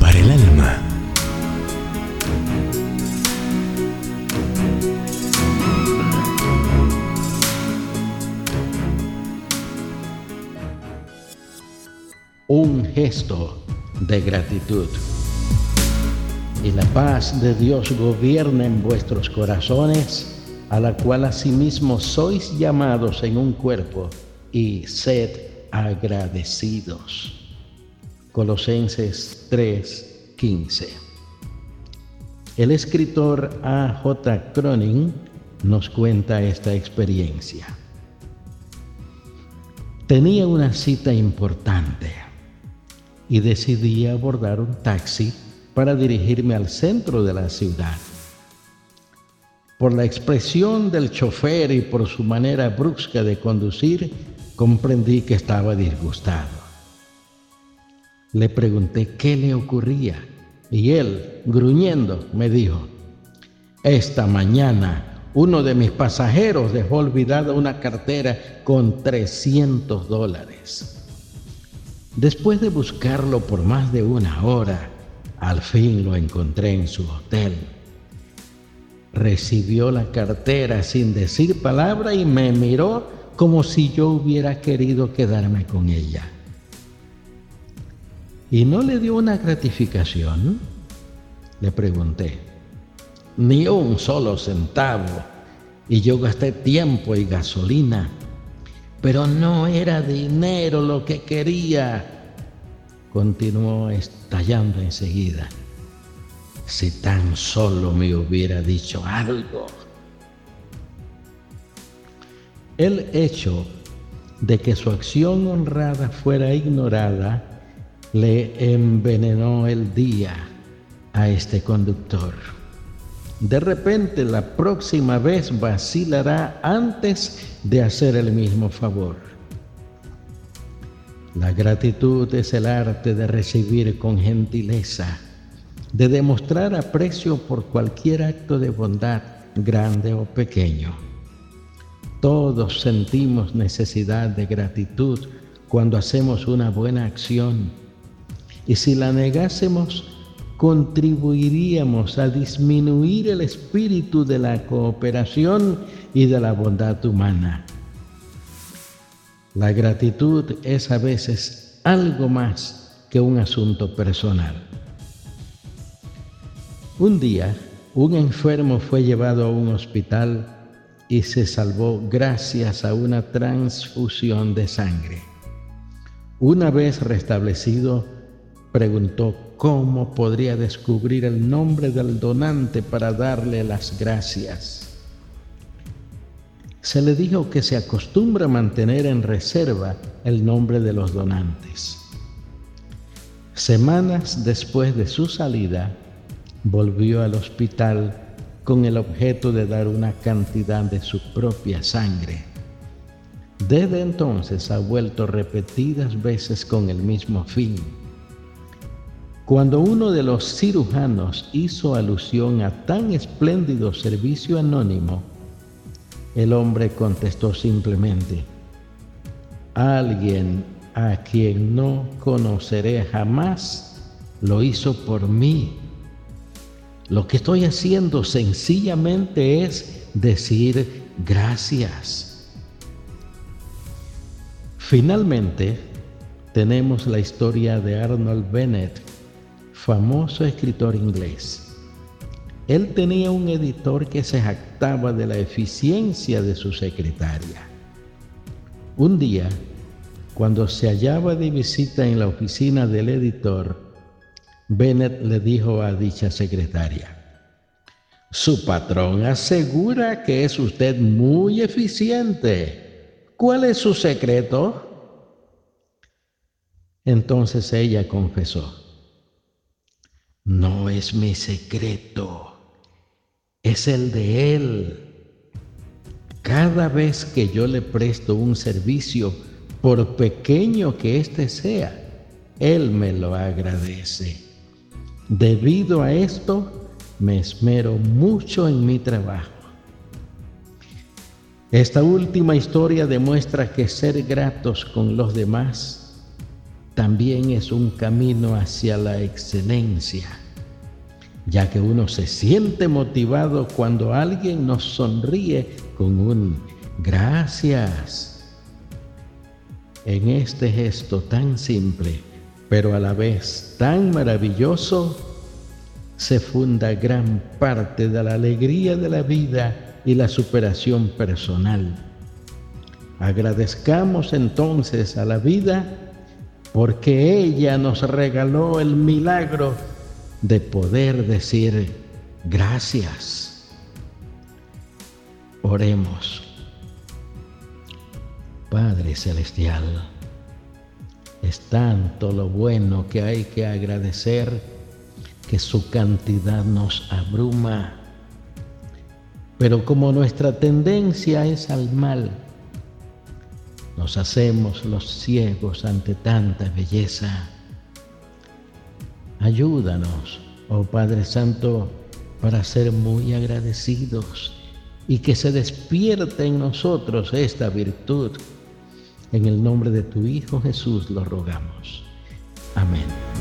para el alma. Un gesto de gratitud. Y la paz de Dios gobierna en vuestros corazones, a la cual asimismo sois llamados en un cuerpo, y sed agradecidos. Colosenses 3:15. El escritor A. J. Cronin nos cuenta esta experiencia. Tenía una cita importante y decidí abordar un taxi para dirigirme al centro de la ciudad. Por la expresión del chofer y por su manera brusca de conducir, comprendí que estaba disgustado. Le pregunté qué le ocurría y él, gruñendo, me dijo, esta mañana uno de mis pasajeros dejó olvidada una cartera con 300 dólares. Después de buscarlo por más de una hora, al fin lo encontré en su hotel. Recibió la cartera sin decir palabra y me miró como si yo hubiera querido quedarme con ella y no le dio una gratificación? Le pregunté. Ni un solo centavo. Y yo gasté tiempo y gasolina. Pero no era dinero lo que quería. Continuó estallando enseguida. Si tan solo me hubiera dicho algo. El hecho de que su acción honrada fuera ignorada le envenenó el día a este conductor. De repente la próxima vez vacilará antes de hacer el mismo favor. La gratitud es el arte de recibir con gentileza, de demostrar aprecio por cualquier acto de bondad, grande o pequeño. Todos sentimos necesidad de gratitud cuando hacemos una buena acción y si la negásemos, contribuiríamos a disminuir el espíritu de la cooperación y de la bondad humana. La gratitud es a veces algo más que un asunto personal. Un día, un enfermo fue llevado a un hospital y se salvó gracias a una transfusión de sangre. Una vez restablecido, preguntó cómo podría descubrir el nombre del donante para darle las gracias. Se le dijo que se acostumbra mantener en reserva el nombre de los donantes. Semanas después de su salida, volvió al hospital con el objeto de dar una cantidad de su propia sangre. Desde entonces ha vuelto repetidas veces con el mismo fin cuando uno de los cirujanos hizo alusión a tan espléndido servicio anónimo, el hombre contestó simplemente, alguien a quien no conoceré jamás lo hizo por mí. Lo que estoy haciendo sencillamente es decir gracias. Finalmente, tenemos la historia de Arnold Bennett famoso escritor inglés. Él tenía un editor que se jactaba de la eficiencia de su secretaria. Un día, cuando se hallaba de visita en la oficina del editor, Bennett le dijo a dicha secretaria, su patrón asegura que es usted muy eficiente. ¿Cuál es su secreto? Entonces ella confesó, no es mi secreto, es el de Él. Cada vez que yo le presto un servicio, por pequeño que éste sea, Él me lo agradece. Debido a esto, me esmero mucho en mi trabajo. Esta última historia demuestra que ser gratos con los demás también es un camino hacia la excelencia, ya que uno se siente motivado cuando alguien nos sonríe con un gracias. En este gesto tan simple, pero a la vez tan maravilloso, se funda gran parte de la alegría de la vida y la superación personal. Agradezcamos entonces a la vida porque ella nos regaló el milagro de poder decir gracias. Oremos. Padre Celestial, es tanto lo bueno que hay que agradecer que su cantidad nos abruma. Pero como nuestra tendencia es al mal, nos hacemos los ciegos ante tanta belleza. Ayúdanos, oh Padre Santo, para ser muy agradecidos y que se despierte en nosotros esta virtud. En el nombre de tu Hijo Jesús lo rogamos. Amén.